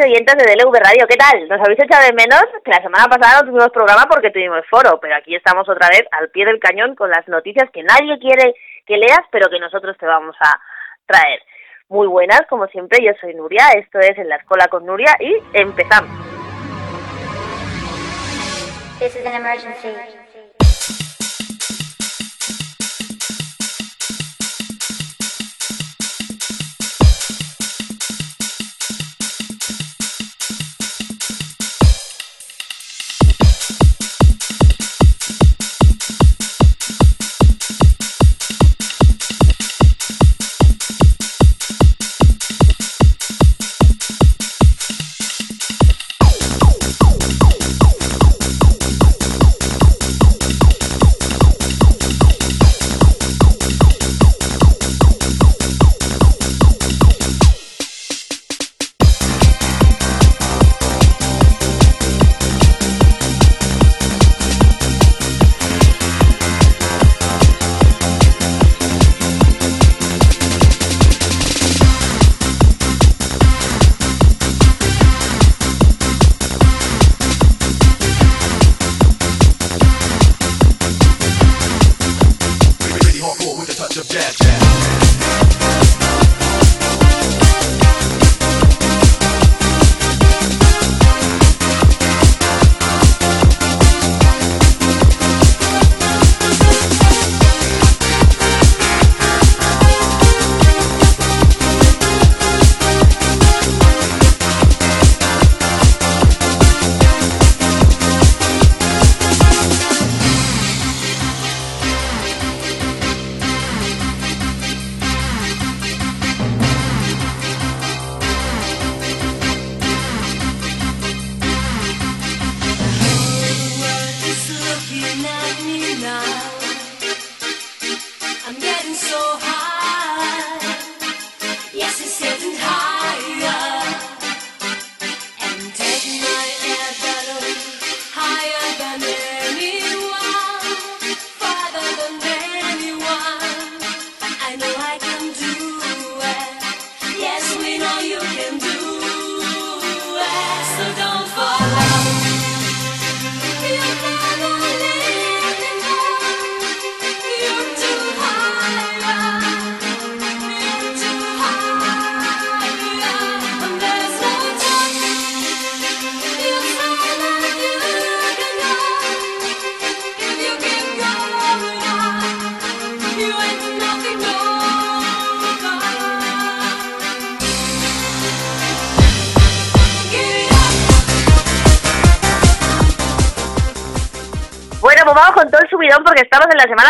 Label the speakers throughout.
Speaker 1: oyentes de DLV Radio. ¿Qué tal? ¿Nos habéis echado de menos? Que la semana pasada no tuvimos programa porque tuvimos foro, pero aquí estamos otra vez al pie del cañón con las noticias que nadie quiere que leas, pero que nosotros te vamos a traer. Muy buenas, como siempre, yo soy Nuria, esto es En la Escuela con Nuria y empezamos.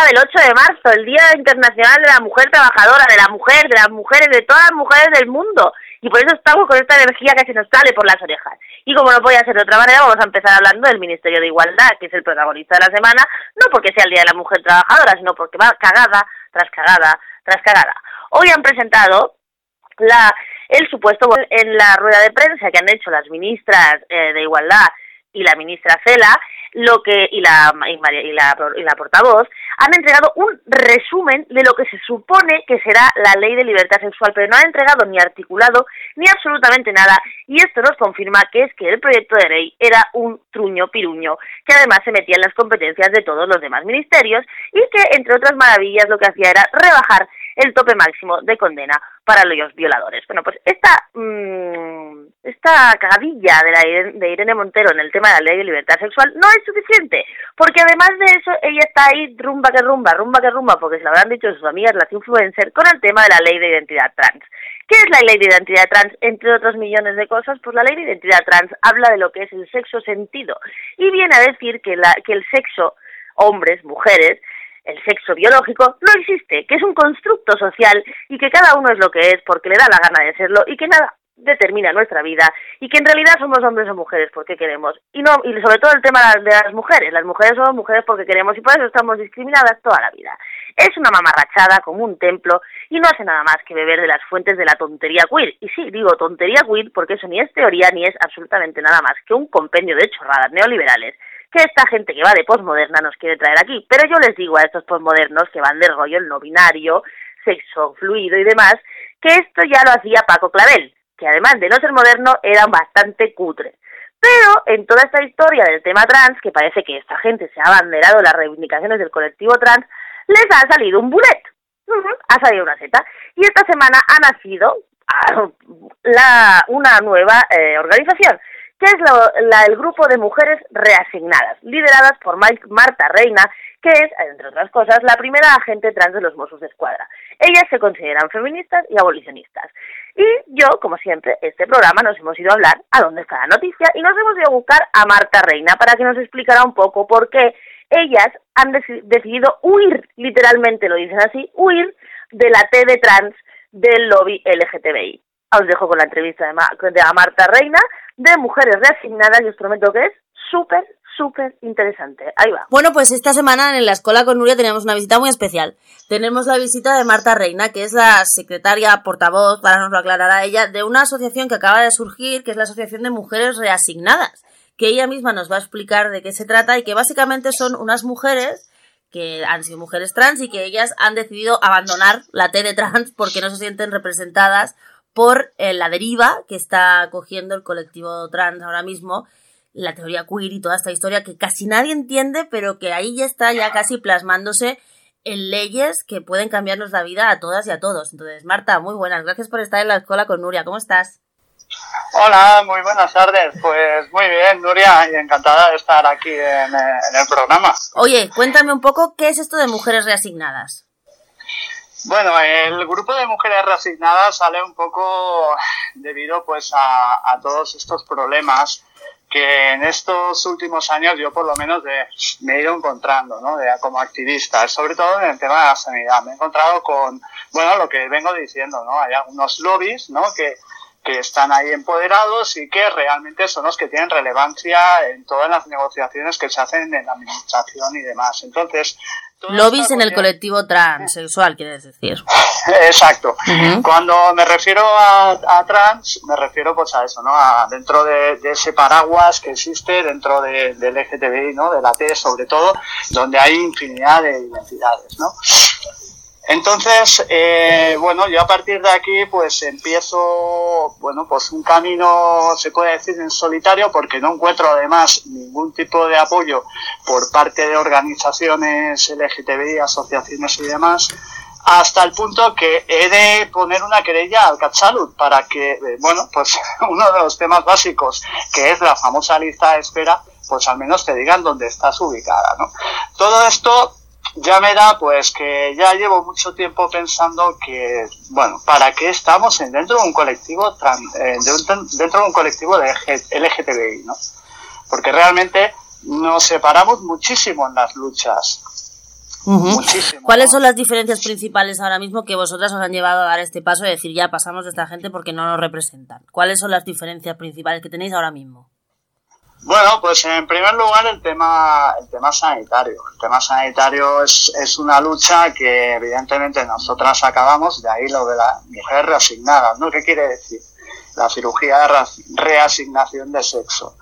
Speaker 1: Del 8 de marzo, el Día Internacional de la Mujer Trabajadora, de la mujer, de las mujeres, de todas las mujeres del mundo. Y por eso estamos con esta energía que se nos sale por las orejas. Y como no podía ser de otra manera, vamos a empezar hablando del Ministerio de Igualdad, que es el protagonista de la semana, no porque sea el Día de la Mujer Trabajadora, sino porque va cagada tras cagada tras cagada. Hoy han presentado la el supuesto en la rueda de prensa que han hecho las ministras eh, de Igualdad y la ministra Cela lo que y la y, y la y la portavoz han entregado un resumen de lo que se supone que será la ley de libertad sexual, pero no han entregado ni articulado ni absolutamente nada y esto nos confirma que es que el proyecto de ley era un truño piruño que además se metía en las competencias de todos los demás ministerios y que entre otras maravillas lo que hacía era rebajar el tope máximo de condena para los violadores. Bueno, pues esta mm, esta cagadilla de, la, Irene- de Irene Montero en el tema de la ley de libertad sexual no es suficiente, porque además de eso ella está ahí rumba que rumba, rumba que rumba, porque se lo habrán dicho sus amigas las influencers, con el tema de la ley de identidad trans. ¿Qué es la ley de identidad trans? Entre otros millones de cosas, pues la ley de identidad trans habla de lo que es el sexo sentido y viene a decir que, la, que el sexo, hombres, mujeres, el sexo biológico no existe, que es un constructo social y que cada uno es lo que es porque le da la gana de serlo y que nada determina nuestra vida y que en realidad somos hombres o mujeres porque queremos. Y no y sobre todo el tema de las mujeres. Las mujeres somos mujeres porque queremos y por eso estamos discriminadas toda la vida. Es una mamarrachada como un templo y no hace nada más que beber de las fuentes de la tontería queer. Y sí digo tontería queer porque eso ni es teoría ni es absolutamente nada más que un compendio de chorradas neoliberales que esta gente que va de posmoderna nos quiere traer aquí. Pero yo les digo a estos posmodernos que van de rollo el no binario, sexo fluido y demás, que esto ya lo hacía Paco Clavel. que además de no ser moderno, era bastante cutre. Pero en toda esta historia del tema trans, que parece que esta gente se ha abanderado las reivindicaciones del colectivo trans, les ha salido un bulet. Ujú, Ha salido una seta. Y esta semana ha nacido ah, la, una nueva eh, organización, que es lo- la- el grupo de mujeres reasignadas, lideradas por Mai- Marta Reina, que es, entre otras cosas, la primera agente trans de los Mossos de Escuadra. Ellas se consideran feministas y abolicionistas. Y yo, como siempre, este programa nos hemos ido a hablar a dónde está la noticia y nos hemos ido a buscar a Marta Reina para que nos explicara un poco por qué ellas han deci- decidido huir, literalmente lo dicen así, huir de la T de trans del lobby LGTBI. Os dejo con la entrevista de, Ma- de Marta Reina de Mujeres Reasignadas y os prometo que es súper, súper interesante. Ahí va.
Speaker 2: Bueno, pues esta semana en la escuela con Nuria tenemos una visita muy especial. Tenemos la visita de Marta Reina, que es la secretaria portavoz, para nos lo aclarará ella, de una asociación que acaba de surgir, que es la Asociación de Mujeres Reasignadas, que ella misma nos va a explicar de qué se trata y que básicamente son unas mujeres que han sido mujeres trans y que ellas han decidido abandonar la T de trans porque no se sienten representadas por eh, la deriva que está cogiendo el colectivo trans ahora mismo la teoría queer y toda esta historia que casi nadie entiende, pero que ahí ya está ya casi plasmándose en leyes que pueden cambiarnos la vida a todas y a todos. Entonces, Marta, muy buenas. Gracias por estar en la escuela con Nuria. ¿Cómo estás?
Speaker 3: Hola, muy buenas tardes. Pues muy bien, Nuria, y encantada de estar aquí en, en el programa.
Speaker 2: Oye, cuéntame un poco qué es esto de mujeres reasignadas.
Speaker 3: Bueno, el grupo de mujeres reasignadas sale un poco debido pues a, a todos estos problemas que en estos últimos años yo por lo menos de- me he ido encontrando, ¿no? De- como activista, sobre todo en el tema de la sanidad. Me he encontrado con, bueno, lo que vengo diciendo, ¿no? Hay algunos lobbies, ¿no? Que, que están ahí empoderados y que realmente son los que tienen relevancia en todas las negociaciones que se hacen en la administración y demás. Entonces,
Speaker 2: Lobbies en el colectivo transexual, quieres decir.
Speaker 3: Exacto. Cuando me refiero a, a trans, me refiero pues a eso, ¿no? A dentro de, de ese paraguas que existe dentro de- del LGTBI, ¿no? De la T sobre todo, donde hay infinidad de identidades, ¿no? Entonces, eh, bueno, yo a partir de aquí pues empiezo, bueno, pues un camino, se puede decir, en solitario, porque no encuentro además ningún tipo de apoyo por parte de organizaciones LGTBI, asociaciones y demás, hasta el punto que he de poner una querella al CatSalud para que, eh, bueno, pues uno de los temas básicos, que es la famosa lista de espera, pues al menos te digan dónde estás ubicada, ¿no? Todo esto ya me da pues que ya llevo mucho tiempo pensando que, bueno, ¿para qué estamos en- dentro de un colectivo eh, de un- dentro de un colectivo de LGTBI, ¿no? Porque realmente nos separamos muchísimo en las luchas. Muchísimo.
Speaker 2: ¿Cuáles son las diferencias principales ahora mismo que vosotras os han llevado a dar este paso y decir ya pasamos de esta gente porque no nos representan? ¿Cuáles son las diferencias principales que tenéis ahora mismo?
Speaker 3: Bueno, pues en primer lugar el tema, el tema sanitario. El tema sanitario es, es una lucha que evidentemente nosotras acabamos, de ahí lo de la mujer reasignada, ¿no? ¿Qué quiere decir? La cirugía de reasignación de sexo.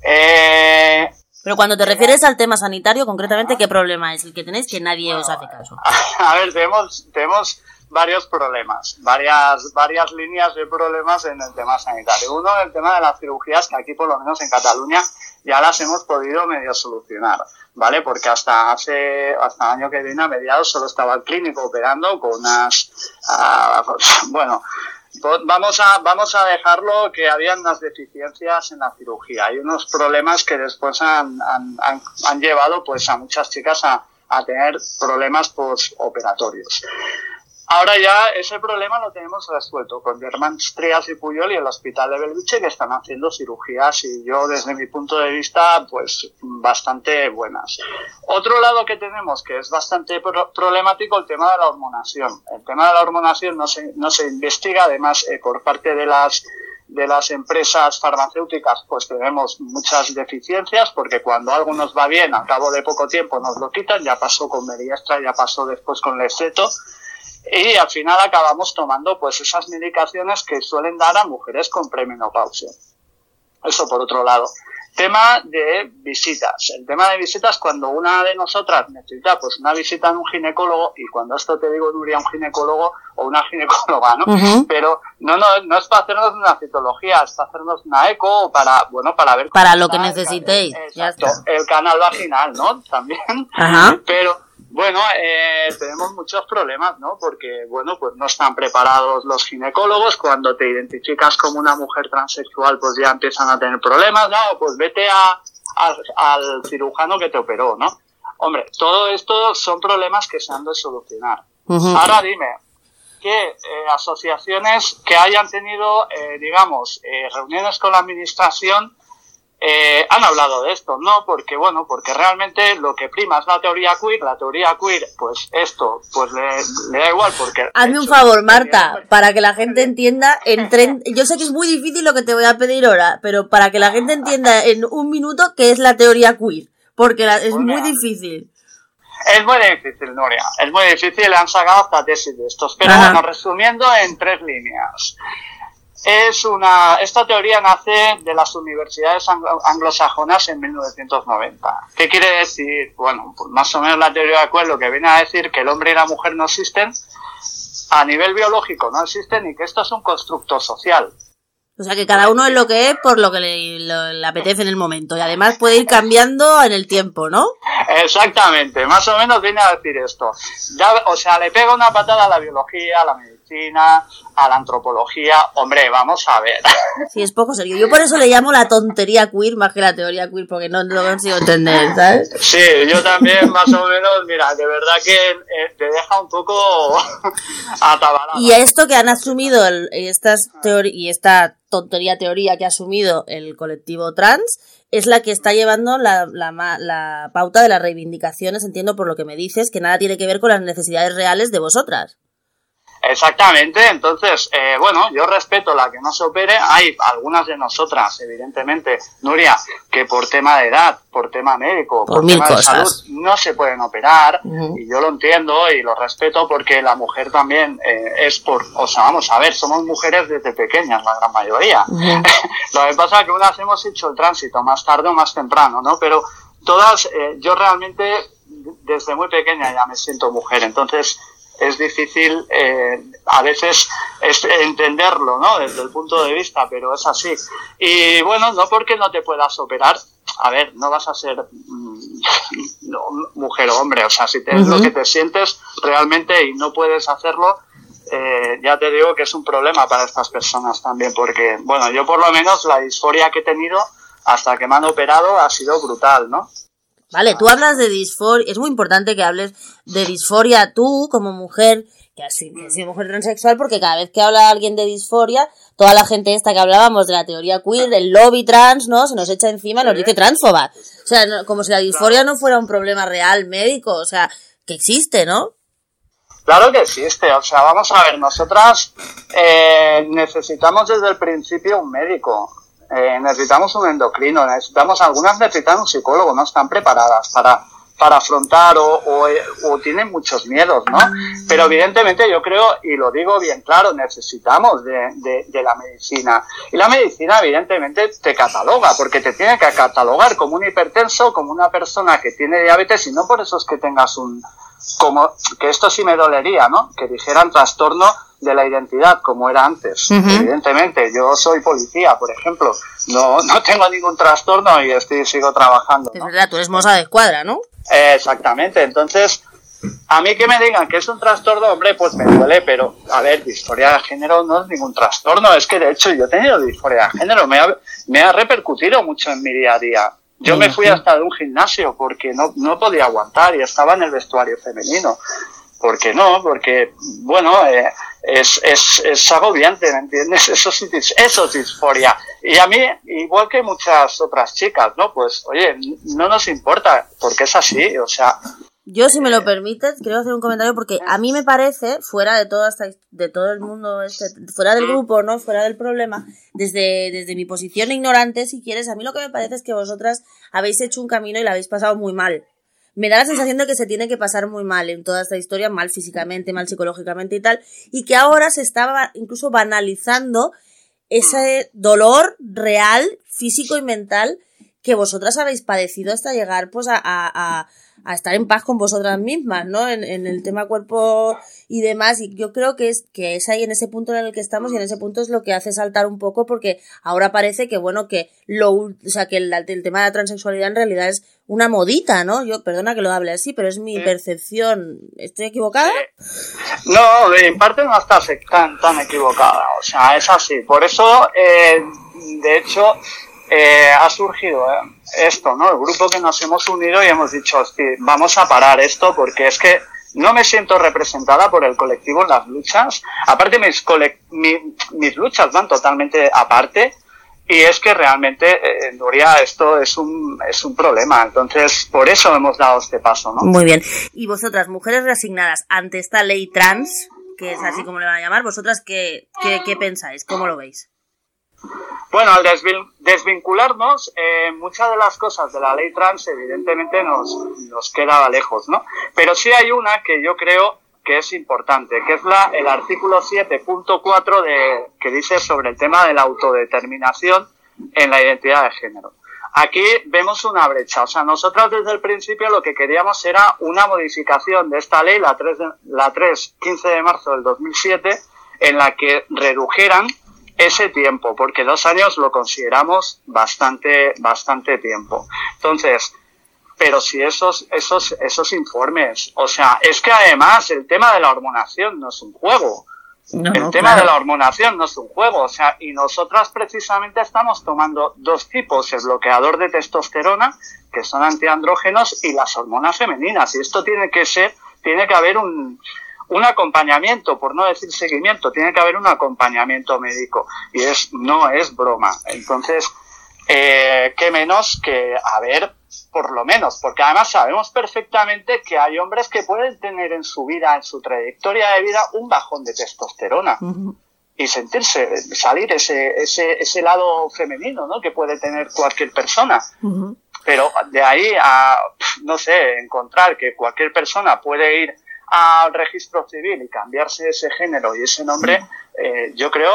Speaker 3: Eh,
Speaker 2: Pero cuando te refieres al tema sanitario, concretamente, ¿qué problema es el que tenéis que nadie os hace caso?
Speaker 3: a ver, tenemos, tenemos varios problemas, varias, varias líneas de problemas en el tema sanitario. Uno, el tema de las cirugías, que aquí por lo menos en Cataluña ya las hemos podido medio solucionar, ¿vale? Porque hasta hace, hasta el año que viene, a mediados, solo estaba el clínico operando con unas, ah, bueno, pues vamos a, vamos a dejarlo que habían unas deficiencias en la cirugía y unos problemas que después han, han, han, han llevado pues a muchas chicas a, a tener problemas postoperatorios. Ahora ya ese problema lo tenemos resuelto con Germán Trias y Puyol y el Hospital de Belviche que están haciendo cirugías y yo desde mi punto de vista pues bastante buenas. Otro lado que tenemos que es bastante pro- problemático el tema de la hormonación. El tema de la hormonación no se, no se investiga además eh, por parte de las de las empresas farmacéuticas pues tenemos muchas deficiencias porque cuando algo nos va bien al cabo de poco tiempo nos lo quitan, ya pasó con Mediastra, ya pasó después con Leceto y al final acabamos tomando pues esas medicaciones que suelen dar a mujeres con premenopausia. Eso por otro lado. Tema de visitas. El tema de visitas cuando una de nosotras necesita pues una visita a un ginecólogo y cuando esto te digo Nuria un ginecólogo o una ginecóloga, ¿no? Pero no, no, no es para hacernos una citología, es para hacernos una eco o para, bueno, para ver
Speaker 2: Para lo que
Speaker 3: el
Speaker 2: necesitéis, ya está.
Speaker 3: el canal vaginal, ¿no? También.
Speaker 2: Ajá.
Speaker 3: Pero bueno, eh, tenemos muchos problemas, ¿no? Porque, bueno, pues no están preparados los ginecólogos. Cuando te identificas como una mujer transexual, pues ya empiezan a tener problemas, ¿no? Pues vete a, a- al cirujano que te operó, ¿no? Hombre, todo esto son problemas que se han de solucionar. Ahora dime, ¿qué eh, asociaciones que hayan tenido, eh, digamos, eh, reuniones con la administración eh, han hablado de esto, ¿no? Porque, bueno, porque realmente lo que prima es la teoría queer, la teoría queer, pues esto, pues le, le da igual porque...
Speaker 2: Hazme un favor, Marta, para que la gente entienda en tren... Yo sé que es muy difícil lo que te voy a pedir ahora, pero para que la gente entienda en un minuto qué es la teoría queer, porque la- es
Speaker 3: Pues
Speaker 2: muy difícil.
Speaker 3: Es muy difícil, Nuria, es muy difícil, han sacado hasta tesis de estos. Pero
Speaker 2: Ajá.
Speaker 3: bueno, resumiendo en tres líneas. Es una, esta teoría nace de las universidades anglo- anglosajonas en 1990. ¿Qué quiere decir? Bueno, pues más o menos la teoría de Queer lo que viene a decir que el hombre y la mujer no existen, a nivel biológico no existen y que esto es un constructo social.
Speaker 2: O sea que cada uno es lo que es por lo que le, lo- le apetece en el momento. Y además puede ir cambiando en el tiempo, ¿no?
Speaker 3: Exactamente, más o menos viene a decir esto. Ya, o sea, le pega una patada a la biología, a la medicina, a la antropología. Hombre, vamos a ver.
Speaker 2: Sí, es poco serio. Yo por eso le llamo la tontería queer más que la teoría queer, porque no lo consigo entender, ¿sabes?
Speaker 3: Sí, yo también más o menos, mira, de verdad que eh, te deja un poco atabalado.
Speaker 2: Y esto que han asumido el- estas y esta tontería teoría que ha asumido el colectivo trans es la que está llevando la, la la pauta de las reivindicaciones, entiendo por lo que me dices, que nada tiene que ver con las necesidades reales de vosotras.
Speaker 3: Exactamente, entonces, eh, bueno, yo respeto la que no se opere. Hay algunas de nosotras, evidentemente, Nuria, que por tema de edad, por tema médico,
Speaker 2: Por
Speaker 3: tema de salud, no se pueden operar. Y yo lo entiendo y lo respeto porque la mujer también eh, es por, o sea, vamos a ver, somos mujeres desde pequeñas, la gran mayoría. lo que pasa es que unas hemos hecho el tránsito más tarde o más temprano, ¿no? Pero todas, eh, yo realmente desde muy pequeña ya me siento mujer, entonces es difícil eh, a veces es- entenderlo, ¿no? Desde el punto de vista, pero es así. Y bueno, no porque no te puedas operar, a ver, no vas a ser mm, no, mujer o hombre, o sea, si te, lo que te sientes realmente y no puedes hacerlo, eh, ya te digo que es un problema para estas personas también, porque, bueno, yo por lo menos la disforia que he tenido hasta que me han operado ha sido brutal, ¿no?
Speaker 2: Vale, tú hablas de disforia, es muy importante que hables de disforia tú como mujer, que has sido, mujer transexual, porque cada vez que habla alguien de disforia, toda la gente esta que hablábamos de la teoría queer, del lobby trans, ¿no? Se nos echa encima y nos dice transfoba. O sea, no- como si la disforia no fuera un problema real médico, o sea, que existe, ¿no?
Speaker 3: Claro que existe, o sea, vamos a ver, nosotras eh, necesitamos desde el principio un médico, eh, necesitamos un endocrino, necesitamos, algunas necesitan un psicólogo, no están preparadas para, para afrontar o, o, eh, o tienen muchos miedos, ¿no? Pero evidentemente yo creo, y lo digo bien claro, necesitamos de, de, de la medicina. Y la medicina evidentemente te cataloga, porque te tiene que catalogar como un hipertenso, como una persona que tiene diabetes, y no por eso es que tengas un, como que esto sí me dolería, ¿no? Que dijeran trastorno de la identidad como era antes. Evidentemente, yo soy policía, por ejemplo, no, no tengo ningún trastorno y estoy sigo trabajando.
Speaker 2: Es verdad, tú eres moza de escuadra, ¿no?
Speaker 3: Eh, Exactamente, entonces, a mí que me digan que es un trastorno, hombre, pues me duele, pero, a ver, disforia de género no es ningún trastorno, es que de hecho yo he tenido disforia de género, me ha, me ha repercutido mucho en mi día a día. Yo me fui hasta de un gimnasio porque no, no podía aguantar y estaba en el vestuario femenino. ¿Por qué no? Porque, bueno, eh, es, es, es agobiante, ¿me entiendes? Eso, sí, eso es disforia. Y a mí, igual que muchas otras chicas, ¿no? Pues, oye, no nos importa, porque es así, o sea,
Speaker 2: Yo, si me lo permites, quiero hacer un comentario porque a mí me parece, fuera de toda esta, de todo el mundo, este, fuera del grupo, ¿no? Fuera del problema, desde, desde mi posición ignorante, si quieres, a mí lo que me parece es que vosotras habéis hecho un camino y lo habéis pasado muy mal. Me da la sensación de que se tiene que pasar muy mal en toda esta historia, mal físicamente, mal psicológicamente y tal, y que ahora se está incluso banalizando ese dolor real, físico y mental que vosotras habéis padecido hasta llegar pues a, a, a- a estar en paz con vosotras mismas, ¿no? En, en el tema cuerpo y demás. Y yo creo que es, que es ahí en ese punto en el que estamos y en ese punto es lo que hace saltar un poco porque ahora parece que, bueno, que lo, o sea, que el, el tema de la transexualidad en realidad es una modita, ¿no? Yo, perdona que lo hable así, pero es mi
Speaker 3: Sí.
Speaker 2: percepción. ¿Estoy equivocada?
Speaker 3: No, en parte no estás tan, tan equivocada, o sea, es así. Por eso, eh, de hecho, eh, ha surgido eh, esto, ¿no? El grupo que nos hemos unido y hemos dicho, "Hosti, vamos a parar esto porque es que no me siento representada por el colectivo en las luchas. Aparte, mis, mi- mis luchas van totalmente aparte. Y es que realmente, eh, Nuria, esto es un, es un problema. Entonces, por eso hemos dado este paso, ¿no?
Speaker 2: Muy bien. Y vosotras, mujeres reasignadas ante esta ley trans, que es así como le van a llamar, vosotras, ¿qué, qué, qué pensáis? ¿Cómo lo veis?
Speaker 3: Bueno, al desvin- desvincularnos, eh, muchas de las cosas de la ley trans evidentemente nos, nos queda lejos, ¿no? Pero sí hay una que yo creo que es importante, que es la, el artículo 7.4 de, que dice sobre el tema de la autodeterminación en la identidad de género. Aquí vemos una brecha, o sea, nosotros desde el principio lo que queríamos era una modificación de esta ley, la 3, de- la 3 15 de marzo del 2007, en la que redujeran ese tiempo, porque dos años lo consideramos bastante, bastante tiempo. Entonces, pero si esos, esos, esos informes, o sea, es que además el tema de la hormonación no es un juego.
Speaker 2: No,
Speaker 3: el
Speaker 2: no,
Speaker 3: tema
Speaker 2: claro.
Speaker 3: de la hormonación no es un juego, o sea, y nosotras precisamente estamos tomando dos tipos, el bloqueador de testosterona, que son antiandrógenos, y las hormonas femeninas, y esto tiene que ser, tiene que haber un, un acompañamiento, por no decir seguimiento, tiene que haber un acompañamiento médico, y es, no es broma. Entonces, eh, qué menos que haber, por lo menos, porque además sabemos perfectamente que hay hombres que pueden tener en su vida, en su trayectoria de vida, un bajón de testosterona y sentirse, salir ese, ese, ese lado femenino, ¿no? Que puede tener cualquier persona. Pero de ahí a, no sé, encontrar que cualquier persona puede ir al registro civil y cambiarse ese género y ese nombre, eh, yo creo,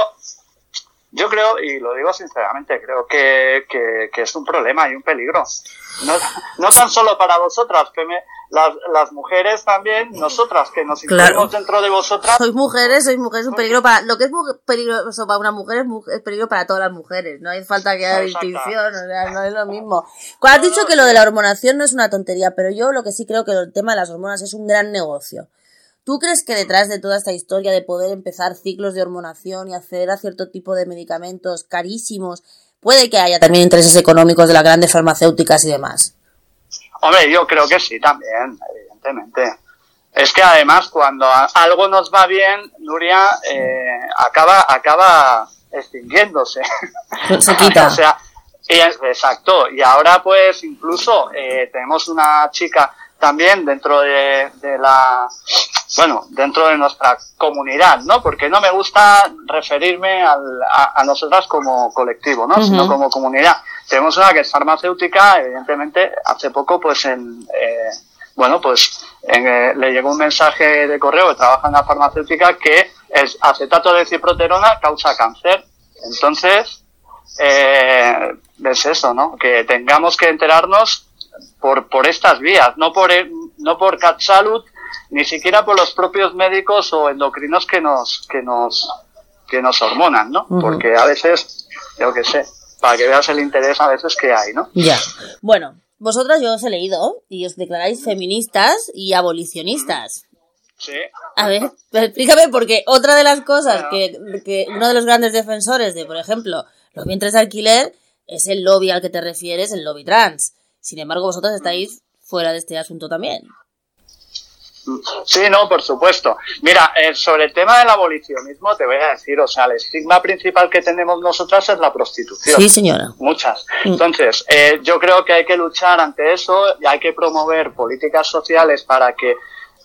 Speaker 3: yo creo, y lo digo sinceramente, creo que, que, que es un problema y un peligro. No, no tan solo para vosotras, que me- las, las mujeres también, nosotras que nos
Speaker 2: Claro.
Speaker 3: incluimos dentro de vosotras,
Speaker 2: Sois mujeres, sois mujeres, es un peligro para. Lo que es peligroso para una mujer es, es peligro para todas las mujeres. No hay falta que haya distinción, o sea, no es lo mismo. Cuando has dicho que lo de la hormonación no es una tontería, pero yo lo que sí creo que el tema de las hormonas es un gran negocio. ¿Tú crees que detrás de toda esta historia de poder empezar ciclos de hormonación y acceder a cierto tipo de medicamentos carísimos, puede que haya también intereses económicos de las grandes farmacéuticas y demás?
Speaker 3: Hombre, yo creo que sí también, evidentemente. Es que además cuando algo nos va bien, Nuria eh, acaba acaba extinguiéndose.
Speaker 2: Se quita.
Speaker 3: o sea, exacto. Y ahora pues incluso eh, tenemos una chica también dentro de, de la bueno dentro de nuestra comunidad, ¿no? Porque no me gusta referirme al- a, a nosotras como colectivo, ¿no? Sino como comunidad. Tenemos una que es farmacéutica, evidentemente, hace poco, pues en, eh, bueno, pues en, eh, le llegó un mensaje de correo que trabaja en la farmacéutica que el acetato de ciproterona causa cáncer. Entonces, eh, es eso, ¿no? Que tengamos que enterarnos por, por estas vías, no por, no por Cat Salud, ni siquiera por los propios médicos o endocrinos que nos, que nos, que nos hormonan, ¿no? Porque a veces, yo qué sé, para que veas el interés a veces que hay, ¿no?
Speaker 2: Ya. Bueno, vosotras yo os he leído y os declaráis feministas y abolicionistas.
Speaker 3: Sí.
Speaker 2: A ver, explícame porque otra de las cosas
Speaker 3: Bueno.
Speaker 2: que, que uno de los grandes defensores de, por ejemplo, los vientres de alquiler es el lobby al que te refieres, el lobby trans. Sin embargo, vosotros estáis fuera de este asunto también.
Speaker 3: Sí, no, por supuesto. Mira, eh, sobre el tema del abolicionismo te voy a decir, o sea, el estigma principal que tenemos nosotras es la prostitución.
Speaker 2: Sí, señora.
Speaker 3: Muchas.
Speaker 2: Mm.
Speaker 3: Entonces, eh, yo creo que hay que luchar ante eso y hay que promover políticas sociales para que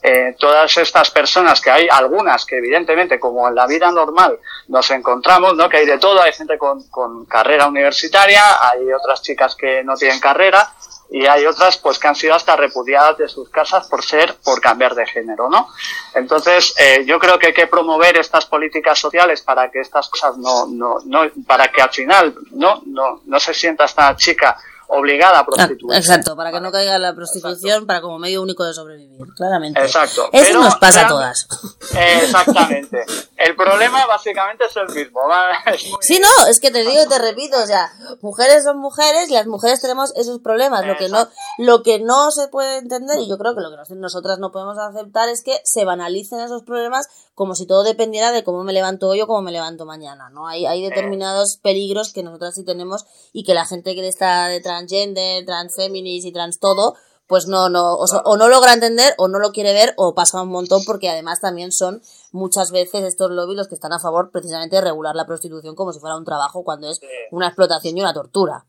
Speaker 3: eh, todas estas personas, que hay algunas que evidentemente, como en la vida normal, nos encontramos, ¿no? Que hay de todo, hay gente con, con carrera universitaria, hay otras chicas que no tienen carrera y hay otras pues que han sido hasta repudiadas de sus casas por ser, por cambiar de género, ¿no? Entonces, eh, yo creo que hay que promover estas políticas sociales para que estas cosas no, no, no, para que al final no, no, no se sienta esta chica obligada a
Speaker 2: Ah,
Speaker 3: prostituirse.
Speaker 2: Exacto, para que no caiga la prostitución para como medio único de sobrevivir, claramente.
Speaker 3: Exacto.
Speaker 2: Eso
Speaker 3: Pero
Speaker 2: nos pasa a todas.
Speaker 3: Exactamente. El problema básicamente es el mismo.
Speaker 2: Sí, no, es que te digo y te repito, o sea, mujeres son mujeres y las mujeres tenemos esos problemas. Lo que no, lo que no se puede entender, y yo creo que lo que nos- nosotras no podemos aceptar es que se banalicen esos problemas como si todo dependiera de cómo me levanto hoy o cómo me levanto mañana, ¿no? Hay, hay determinados peligros que nosotras sí tenemos y que la gente que está de transgender, transfeminis y trans todo, pues no, no, o, so- o no logra entender, o no lo quiere ver, o pasa un montón, porque además también son muchas veces estos lobbies los que están a favor precisamente de regular la prostitución como si fuera un trabajo cuando es una explotación y una tortura.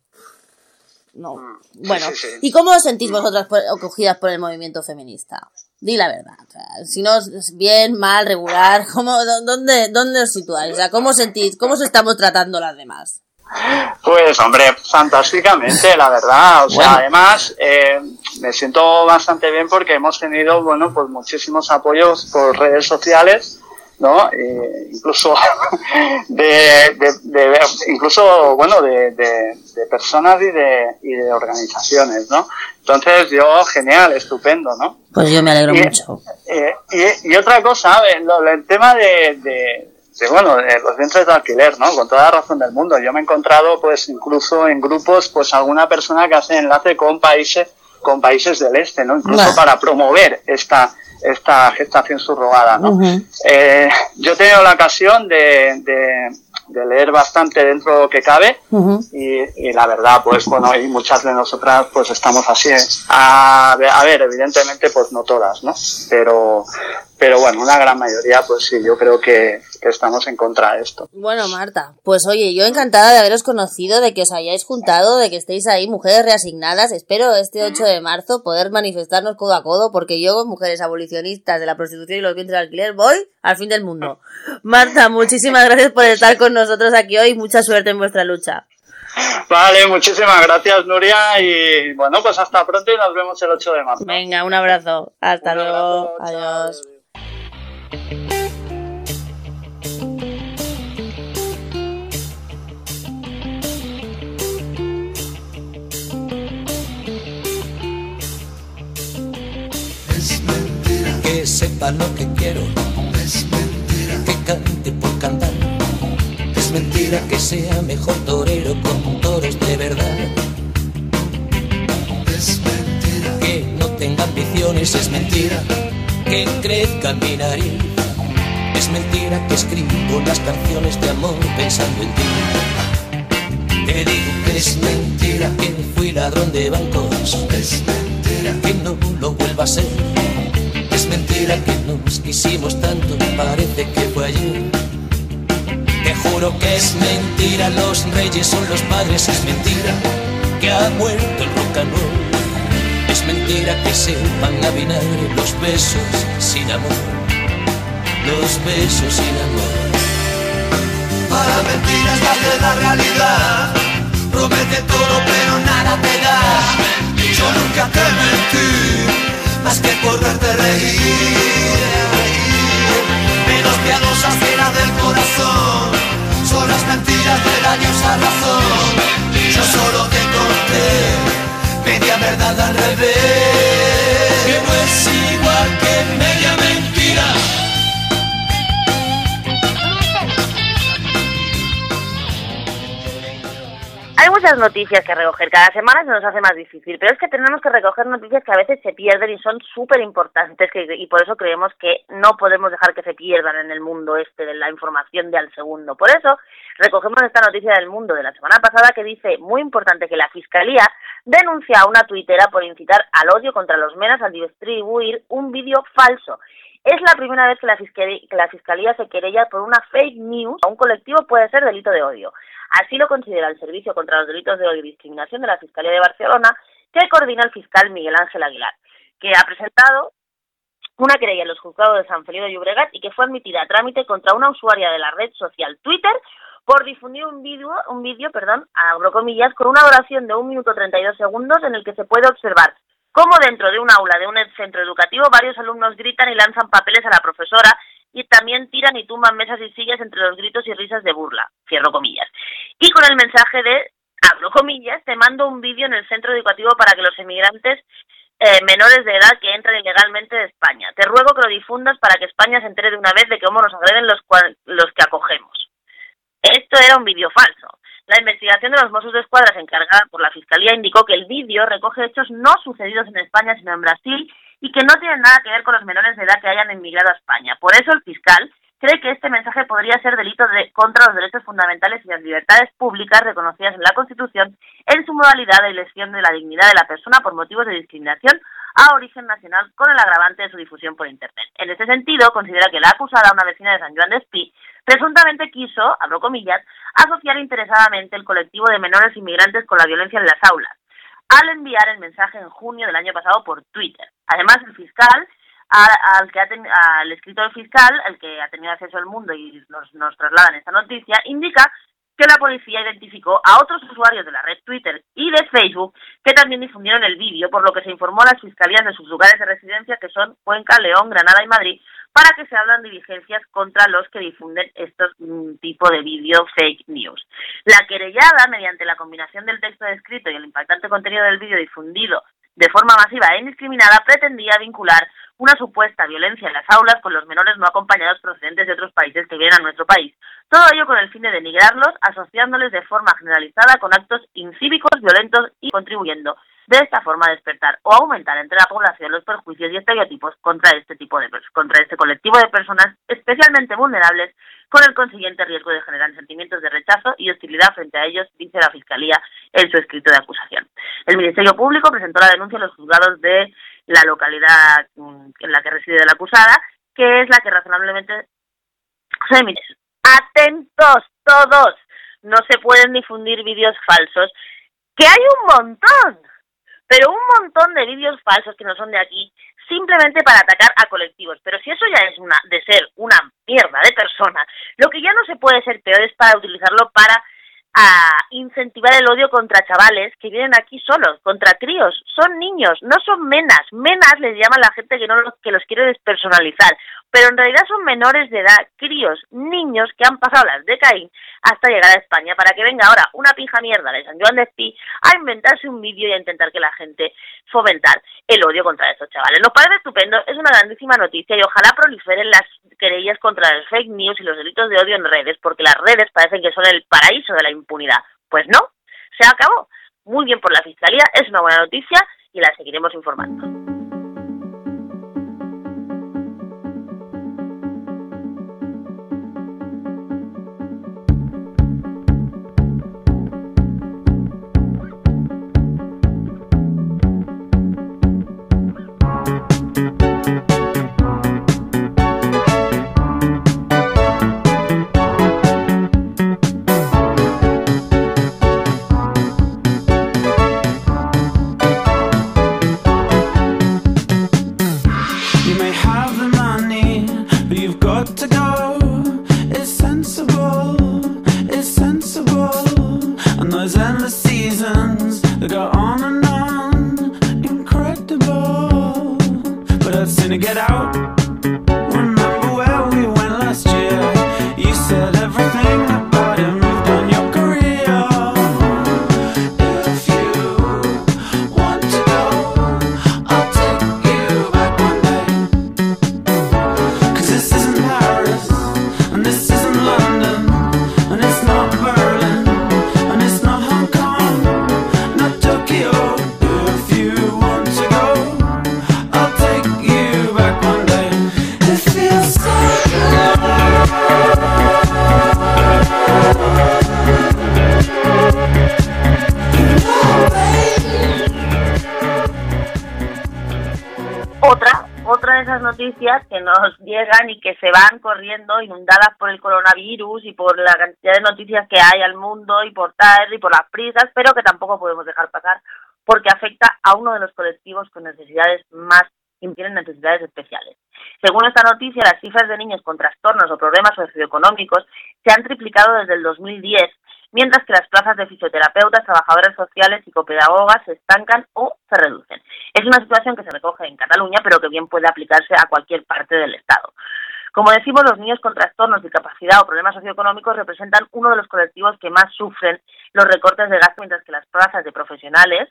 Speaker 2: No. Bueno,
Speaker 3: sí, sí.
Speaker 2: ¿y cómo os sentís vosotras por- acogidas por el movimiento feminista? Di la verdad. o sea, si no es bien, mal, regular, ¿cómo, dó- dónde, ¿dónde os situáis? O sea, ¿cómo sentís? ¿Cómo os estamos tratando las demás?
Speaker 3: Pues hombre, fantásticamente, la verdad. O sea,
Speaker 2: Bueno.
Speaker 3: además eh, me siento bastante bien porque hemos tenido, bueno, pues muchísimos apoyos por redes sociales, ¿no? Eh, incluso de, de- de- incluso, bueno, de, de- personas y de, y de organizaciones, ¿no? Entonces, yo, genial, estupendo, ¿no?
Speaker 2: Pues yo me alegro
Speaker 3: Y-
Speaker 2: mucho.
Speaker 3: eh, y, y otra cosa, lo- el tema de, de- bueno, de los vientres de alquiler, ¿no? Con toda la razón del mundo. Yo me he encontrado, pues, incluso en grupos, pues, alguna persona que hace enlace con países, con países del este, ¿no? Incluso
Speaker 2: Bah.
Speaker 3: para promover esta, esta gestación subrogada, ¿no? Eh, yo he tenido la ocasión de, de, de leer bastante dentro de lo que cabe y, y la verdad, pues bueno, y muchas de nosotras pues estamos así. ¿eh? A, a ver, evidentemente pues no todas, ¿no? Pero, pero bueno, una gran mayoría pues sí, yo creo que, que estamos en contra de esto.
Speaker 2: Bueno, Marta, pues oye, yo encantada de haberos conocido, de que os hayáis juntado, de que estéis ahí, mujeres reasignadas. Espero este 8 de marzo poder manifestarnos codo a codo, porque yo, mujeres abolicionistas de la prostitución y los vientres de alquiler, voy al fin del mundo. Marta, muchísimas gracias por estar con nosotros aquí hoy mucha suerte en vuestra lucha.
Speaker 3: Vale, muchísimas gracias Nuria y bueno, pues hasta pronto y nos vemos el 8 de marzo.
Speaker 2: Venga, un abrazo. Hasta
Speaker 3: Un
Speaker 2: luego.
Speaker 3: abrazo.
Speaker 2: Adiós.
Speaker 4: Sepa lo que quiero. Es mentira que cante por cantar. Es mentira que sea mejor torero con toros de verdad. Es mentira que no tenga ambiciones. Es mentira que crezca mi nariz. Es mentira que escribo las canciones de amor pensando en ti. Te digo que es mentira que fui ladrón de bancos. Es mentira que no lo vuelva a ser. Mentira que nos quisimos tanto, parece que fue ayer. Te juro que es mentira, los reyes son los padres. Es mentira que ha muerto el rock and roll. Es mentira que sepan a vinagre los besos sin amor. Los besos sin amor. Para mentiras de la realidad Promete todo pero nada te da Yo nunca te mentí Más que por verte reír. Menos piadosas que del corazón. Son las mentiras de la diosa razón. Yo solo te conté Media verdad al revés. Que no es igual que media mentira
Speaker 1: Hay muchas noticias que recoger. Cada semana se nos hace más difícil, pero es que tenemos que recoger noticias que a veces se pierden y son súper importantes y por eso creemos que no podemos dejar que se pierdan en el mundo este de la información de al segundo. Por eso recogemos esta noticia del mundo de la semana pasada que dice, muy importante, que la Fiscalía denuncia a una tuitera por incitar al odio contra los menas al distribuir un vídeo falso. Es la primera vez que la, fiscalía, que la Fiscalía se querella por una fake news a un colectivo puede ser delito de odio. Así lo considera el Servicio contra los Delitos de Odio y Discriminación de la Fiscalía de Barcelona, que coordina el fiscal Miguel Ángel Aguilar, que ha presentado una querella en los juzgados de San Feliu de Llobregat y que fue admitida a trámite contra una usuaria de la red social Twitter por difundir un vídeo, un vídeo, perdón, abro comillas, con una duración de un minuto 32 segundos en el que se puede observar cómo dentro de un aula de un centro educativo varios alumnos gritan y lanzan papeles a la profesora y también tiran y tumban mesas y sillas entre los gritos y risas de burla, cierro comillas, y con el mensaje de abro comillas, te mando un vídeo en el centro educativo para que los emigrantes eh, menores de edad que entran ilegalmente de España. Te ruego que lo difundas para que España se entere de una vez de cómo nos agreden los, los que acogemos. Esto era un vídeo falso. La investigación de los Mossos de Escuadra encargada por la Fiscalía indicó que el vídeo recoge hechos no sucedidos en España sino en Brasil y que no tienen nada que ver con los menores de edad que hayan emigrado a España. Por eso el fiscal cree que este mensaje podría ser delito de, contra los derechos fundamentales y las libertades públicas reconocidas en la Constitución en su modalidad de lesión de la dignidad de la persona por motivos de discriminación a origen nacional con el agravante de su difusión por Internet. En este sentido, considera que la acusada, una vecina de San Juan de Espí, presuntamente quiso, abro comillas, asociar interesadamente el colectivo de menores inmigrantes con la violencia en las aulas, al enviar el mensaje en junio del año pasado por Twitter. Además, el fiscal, al, que ha ten- al escritor fiscal, el que ha tenido acceso al mundo y nos, nos trasladan esta noticia, indica que la policía identificó a otros usuarios de la red Twitter y de Facebook que también difundieron el vídeo, por lo que se informó a las fiscalías de sus lugares de residencia, que son Cuenca, León, Granada y Madrid, para que se hablan diligencias contra los que difunden estos mm, tipo de vídeo fake news. La querellada, mediante la combinación del texto descrito y el impactante contenido del vídeo difundido de forma masiva e indiscriminada, pretendía vincular una supuesta violencia en las aulas con los menores no acompañados procedentes de otros países que vienen a nuestro país. Todo ello con el fin de denigrarlos, asociándoles de forma generalizada con actos incívicos, violentos y contribuyendo de esta forma a despertar o aumentar entre la población los perjuicios y estereotipos contra este tipo de contra este colectivo de personas especialmente vulnerables con el consiguiente riesgo de generar sentimientos de rechazo y hostilidad frente a ellos, dice la Fiscalía en su escrito de acusación. El Ministerio Público presentó la denuncia en los juzgados de la localidad mm, en la que reside la acusada, que es la que razonablemente se emite. Atentos todos, no se pueden difundir vídeos falsos, que hay un montón, pero un montón de vídeos falsos que no son de aquí, simplemente para atacar a colectivos. Pero si eso ya es una de ser una mierda de persona, lo que ya no se puede ser peor es para utilizarlo para a incentivar el odio contra chavales que vienen aquí solos, contra críos, son niños, no son menas, menas les llama la gente que no los, que los quiere despersonalizar, pero en realidad son menores de edad, críos, niños que han pasado las de Caín hasta llegar a España para que venga ahora una pija mierda de San Juan de Espí a inventarse un vídeo y a intentar que la gente fomentar el odio contra estos chavales. Nos parece estupendo, es una grandísima noticia y ojalá proliferen las querellas contra las fake news y los delitos de odio en redes, porque las redes parecen que son el paraíso de la impunidad. Pues no, se acabó. Muy bien por la Fiscalía, es una buena noticia y la seguiremos informando. Noticias que nos llegan y que se van corriendo inundadas por el coronavirus y por la cantidad de noticias que hay al mundo y por tal y por las prisas, pero que tampoco podemos dejar pasar porque afecta a uno de los colectivos con necesidades más y tienen necesidades especiales. Según esta noticia, las cifras de niños con trastornos o problemas socioeconómicos se han triplicado desde el 2010, mientras que las plazas de fisioterapeutas, trabajadoras sociales, psicopedagogas se estancan o se reducen. Es una situación que se recoge en Cataluña, pero que bien puede aplicarse a cualquier parte del Estado. Como decimos, los niños con trastornos, discapacidad o problemas socioeconómicos representan uno de los colectivos que más sufren los recortes de gasto, mientras que las plazas de profesionales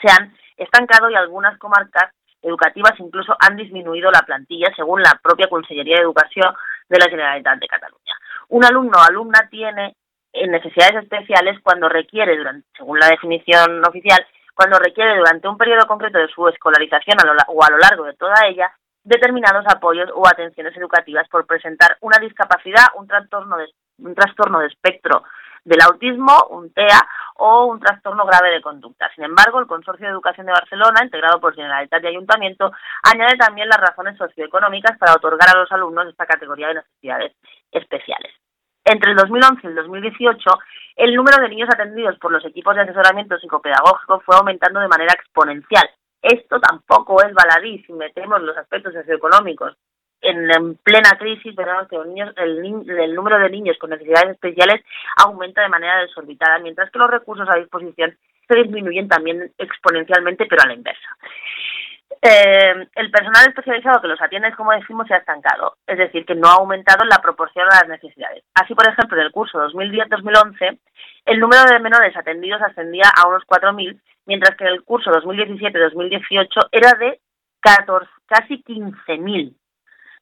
Speaker 1: se han estancado y algunas comarcas educativas incluso han disminuido la plantilla, según la propia Consellería de Educación de la Generalitat de Cataluña. Un alumno o alumna tiene eh, necesidades especiales cuando requiere, durante, según la definición oficial, cuando requiere durante un periodo concreto de su escolarización a lo o a lo largo de toda ella determinados apoyos o atenciones educativas por presentar una discapacidad, un trastorno de, un trastorno de espectro del autismo, un TEA o un trastorno grave de conducta. Sin embargo, el Consorcio de Educación de Barcelona, integrado por Generalitat y Ayuntamiento, añade también las razones socioeconómicas para otorgar a los alumnos esta categoría de necesidades especiales. Entre el 2011 y el 2018, el número de niños atendidos por los equipos de asesoramiento psicopedagógico fue aumentando de manera exponencial. Esto tampoco es baladí si metemos los aspectos socioeconómicos. En, en plena crisis veremos que niños- el, el número de niños con necesidades especiales aumenta de manera desorbitada, mientras que los recursos a disposición se disminuyen también exponencialmente, pero a la inversa. Eh, el personal especializado que los atiende, como decimos, se ha estancado, es decir, que no ha aumentado en la proporción a las necesidades. Así, por ejemplo, en el curso 2010-2011, el número de menores atendidos ascendía a unos 4.000, mientras que en el curso 2017-2018 era de 14, casi 15.000.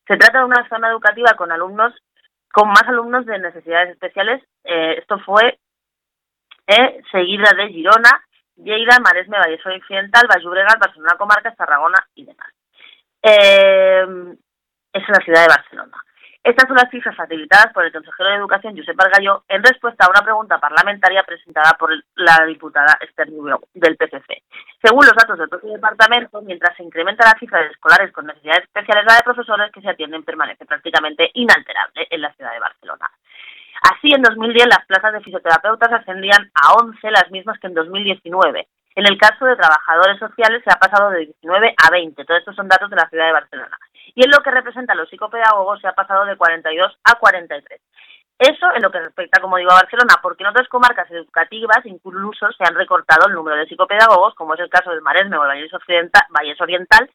Speaker 1: Se trata de una zona educativa con alumnos, con más alumnos de necesidades especiales. Eh, esto fue eh, seguida de Girona, Lleida, Maresme, Vallès Occidental, Baix Llobregat, Barcelona Comarcas, Tarragona y demás. Eh, es la ciudad de Barcelona. Estas son las cifras facilitadas por el consejero de Educación, Josep Bargalló, en respuesta a una pregunta parlamentaria presentada por la diputada Esther Nubio, del PCC. Según los datos del propio departamento, mientras se incrementa la cifra de escolares con necesidades especiales, la de profesores que se atienden permanece prácticamente inalterable en la ciudad de Barcelona. Así, en 2010 las plazas de fisioterapeutas ascendían a 11, las mismas que en 2019. En el caso de trabajadores sociales se ha pasado de 19 a 20. Todos estos son datos de la ciudad de Barcelona. Y en lo que representa los psicopedagogos se ha pasado de 42 a 43. Eso en lo que respecta, como digo, a Barcelona, porque en otras comarcas educativas incluso se han recortado el número de psicopedagogos, como es el caso del Maresme o el Vallés Oriental,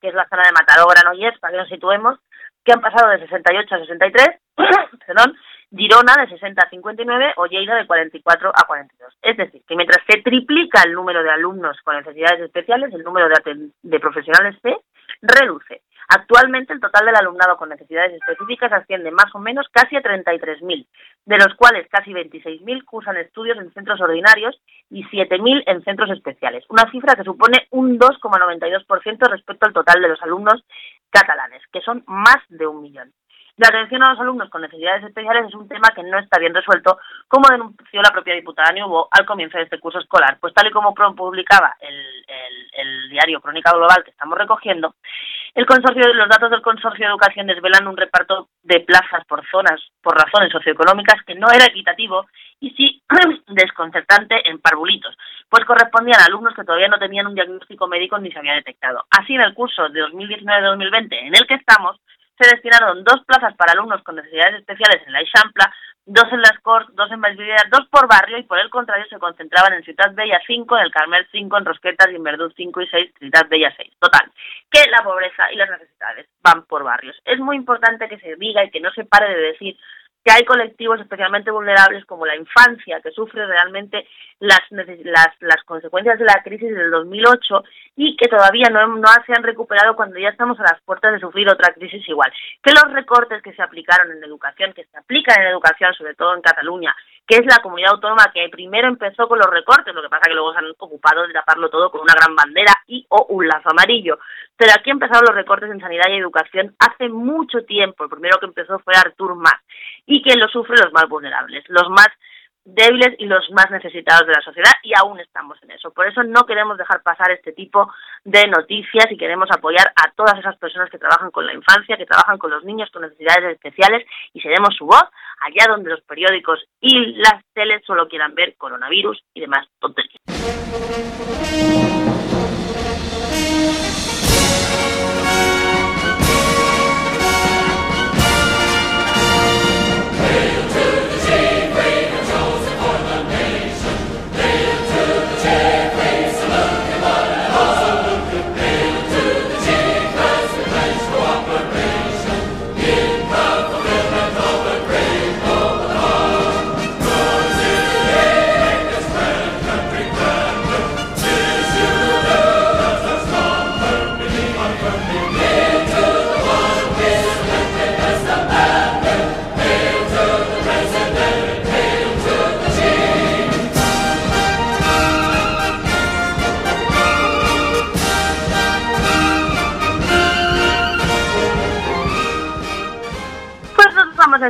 Speaker 1: que es la zona de Mataró, Granollers, para que nos situemos, que han pasado de 68 a 63, perdón, Girona de 60 a 59 o Lleida de 44 a 42. Es decir, que mientras se triplica el número de alumnos con necesidades especiales, el número de, de profesionales se reduce. Actualmente el total del alumnado con necesidades específicas asciende más o menos casi a 33.000, de los cuales casi 26.000 cursan estudios en centros ordinarios y 7.000 en centros especiales, una cifra que supone un 2,92% respecto al total de los alumnos catalanes, que son más de un millón. La atención a los alumnos con necesidades especiales es un tema que no está bien resuelto, como denunció la propia diputada Niubo al comienzo de este curso escolar. Pues tal y como publicaba el, el- el diario Crónica Global que estamos recogiendo, el consorcio, los datos del Consorcio de Educación desvelan un reparto de plazas por zonas, por razones socioeconómicas, que no era equitativo y sí desconcertante en parvulitos, pues correspondían a alumnos que todavía no tenían un diagnóstico médico ni se había detectado. Así, en el curso de 2019-2020 en el que estamos, se destinaron dos plazas para alumnos con necesidades especiales en la Eixample, dos en las Corts, dos en Vallvidrera, dos por barrio y por el contrario se concentraban en Ciutat Bella 5, en el Carmel 5, en Rosquetas y en Verdú 5 y 6, Ciutat Bella 6. Total, que la pobreza y las necesidades van por barrios. Es muy importante que se diga y que no se pare de decir que hay colectivos especialmente vulnerables como la infancia que sufre realmente las, las, las consecuencias de la crisis del 2008 y que todavía no, no se han recuperado cuando ya estamos a las puertas de sufrir otra crisis igual. Que los recortes que se aplicaron en educación, que se aplican en educación, sobre todo en Cataluña, que es la comunidad autónoma que primero empezó con los recortes, lo que pasa que luego se han ocupado de taparlo todo con una gran bandera y o un lazo amarillo. Pero aquí empezaron los recortes en sanidad y educación hace mucho tiempo. El primero que empezó fue Artur Mas y que lo sufren los más vulnerables, los más débiles y los más necesitados de la sociedad y aún estamos en eso. Por eso no queremos dejar pasar este tipo de noticias y queremos apoyar a todas esas personas que trabajan con la infancia, que trabajan con los niños con necesidades especiales y seremos su voz allá donde los periódicos y las teles solo quieran ver coronavirus y demás tonterías.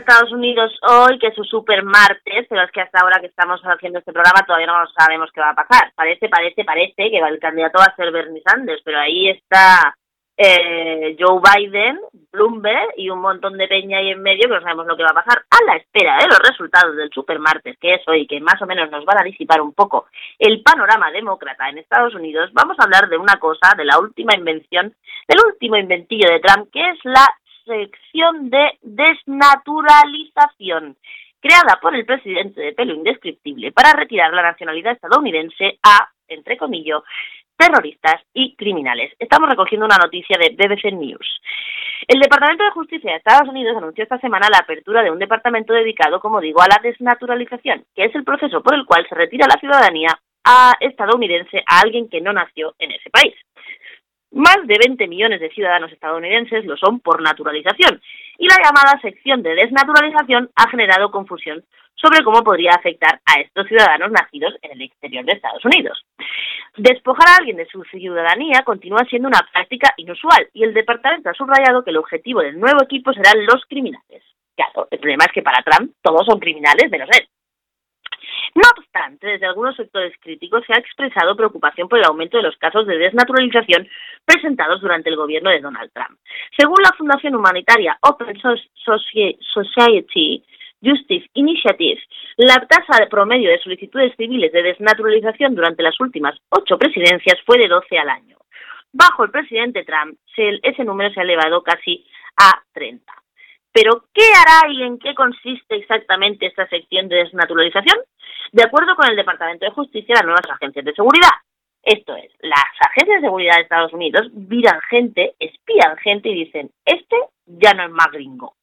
Speaker 1: Estados Unidos hoy, que es su super martes, pero es que hasta ahora que estamos haciendo este programa todavía no sabemos qué va a pasar. Parece, parece, parece que el candidato va a ser Bernie Sanders, pero ahí está eh, Joe Biden, Bloomberg y un montón de peña ahí en medio que no sabemos lo que va a pasar. A la espera de los resultados del super martes, que es hoy, que más o menos nos van a disipar un poco el panorama demócrata en Estados Unidos, vamos a hablar de una cosa, de la última invención, del último inventillo de Trump, que es la sección de desnaturalización, creada por el presidente de pelo indescriptible para retirar la nacionalidad estadounidense a, entre comillas, terroristas y criminales. Estamos recogiendo una noticia de BBC News. El Departamento de Justicia de Estados Unidos anunció esta semana la apertura de un departamento dedicado, como digo, a la desnaturalización, que es el proceso por el cual se retira la ciudadanía a estadounidense a alguien que no nació en ese país. Más de 20 millones de ciudadanos estadounidenses lo son por naturalización, y la llamada sección de desnaturalización ha generado confusión sobre cómo podría afectar a estos ciudadanos nacidos en el exterior de Estados Unidos. Despojar a alguien de su ciudadanía continúa siendo una práctica inusual y el departamento ha subrayado que el objetivo del nuevo equipo serán los criminales. Claro, el problema es que para Trump todos son criminales menos él. No obstante, desde algunos sectores críticos se ha expresado preocupación por el aumento de los casos de desnaturalización presentados durante el gobierno de Donald Trump. Según la fundación humanitaria Open Society Justice Initiative, la tasa de promedio de solicitudes civiles de desnaturalización durante las últimas ocho presidencias fue de 12 al año. Bajo el presidente Trump, ese número se ha elevado casi a 30. Pero, ¿qué hará y en qué consiste exactamente esta sección de desnaturalización? De acuerdo con el Departamento de Justicia, las nuevas agencias de seguridad. Esto es, las agencias de seguridad de Estados Unidos miran gente, espían gente y dicen, este ya no es más gringo.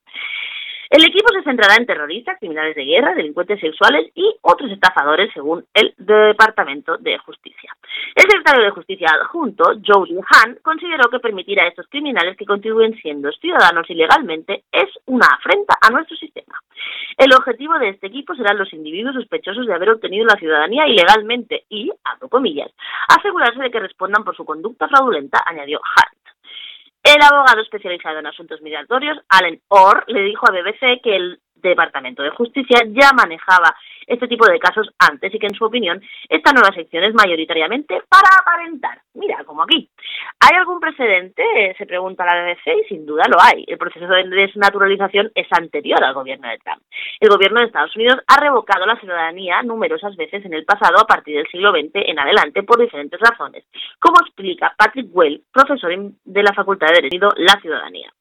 Speaker 1: El equipo se centrará en terroristas, criminales de guerra, delincuentes sexuales y otros estafadores, según el Departamento de Justicia. El secretario de Justicia adjunto, Jody Han, consideró que permitir a estos criminales que continúen siendo ciudadanos ilegalmente es una afrenta a nuestro sistema. El objetivo de este equipo serán los individuos sospechosos de haber obtenido la ciudadanía ilegalmente y, abro comillas, asegurarse de que respondan por su conducta fraudulenta, añadió Hunt. El abogado especializado en asuntos migratorios, Allen Orr, le dijo a BBC que el Departamento de Justicia ya manejaba este tipo de casos antes y que, en su opinión, esta nueva sección es mayoritariamente para aparentar. Mira, como aquí. ¿Hay algún precedente? Se pregunta la BBC y sin duda lo hay. El proceso de desnaturalización es anterior al gobierno de Trump. El gobierno de Estados Unidos ha revocado la ciudadanía numerosas veces en el pasado a partir del siglo XX en adelante por diferentes razones, como explica Patrick Well, profesor de la Facultad de Derecho, la ciudadanía.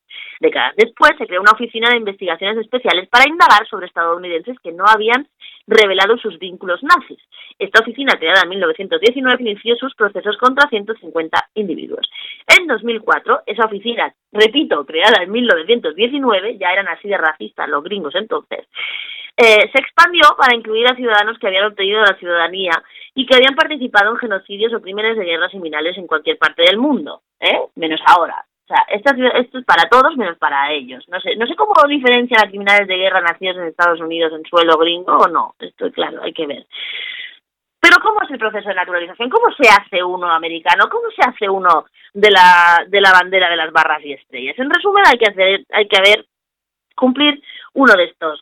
Speaker 1: Décadas después se creó una oficina de investigaciones especiales para indagar sobre estadounidenses que no habían revelado sus vínculos nazis. Esta oficina, creada en 1919, inició sus procesos contra 150 individuos. En 2004, esa oficina, repito, creada en 1919, ya eran así de racistas los gringos entonces, eh, se expandió para incluir a ciudadanos que habían obtenido la ciudadanía y que habían participado en genocidios o crímenes de guerra similares en cualquier parte del mundo, ¿eh? menos ahora. O sea, esta, esto es para todos menos para ellos. No sé, no sé cómo diferencia a criminales de guerra nacidos en Estados Unidos en suelo gringo o no. Esto, claro, hay que ver. Pero ¿cómo es el proceso de naturalización? ¿Cómo se hace uno americano? ¿Cómo se hace uno de la, de la bandera de las barras y estrellas? En resumen, hay que hacer, hay que haber, cumplir uno de estos,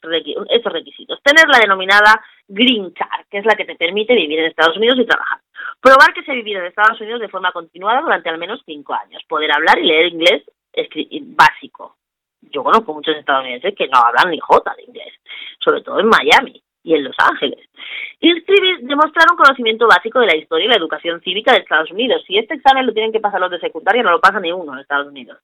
Speaker 1: estos requisitos. Tener la denominada Green Card, que es la que te permite vivir en Estados Unidos y trabajar. Probar que se ha vivido en Estados Unidos de forma continuada durante al menos cinco años. Poder hablar y leer inglés básico. Yo conozco muchos estadounidenses que no hablan ni jota de inglés, sobre todo en Miami y en Los Ángeles. Inscribir, demostrar un conocimiento básico de la historia y la educación cívica de Estados Unidos. Si este examen lo tienen que pasar los de secundaria, no lo pasa ni uno en Estados Unidos.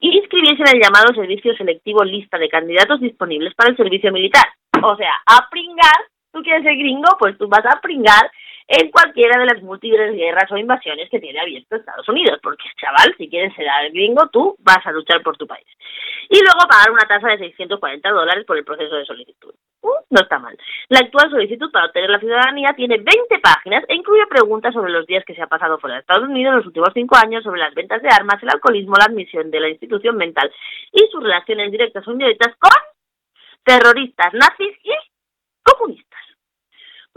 Speaker 1: Y inscribirse en el llamado servicio selectivo lista de candidatos disponibles para el servicio militar. O sea, a pringar, tú quieres ser gringo, pues tú vas a pringar en cualquiera de las múltiples guerras o invasiones que tiene abierto Estados Unidos, porque chaval, si quieres ser gringo, tú vas a luchar por tu país. Y luego pagar una tasa de 640 dólares por el proceso de solicitud. Uh, no está mal. La actual solicitud para obtener la ciudadanía tiene 20 páginas e incluye preguntas sobre los días que se ha pasado fuera de Estados Unidos en los últimos cinco años, sobre las ventas de armas, el alcoholismo, la admisión de la institución mental y sus relaciones directas o indirectas con terroristas, nazis y comunistas.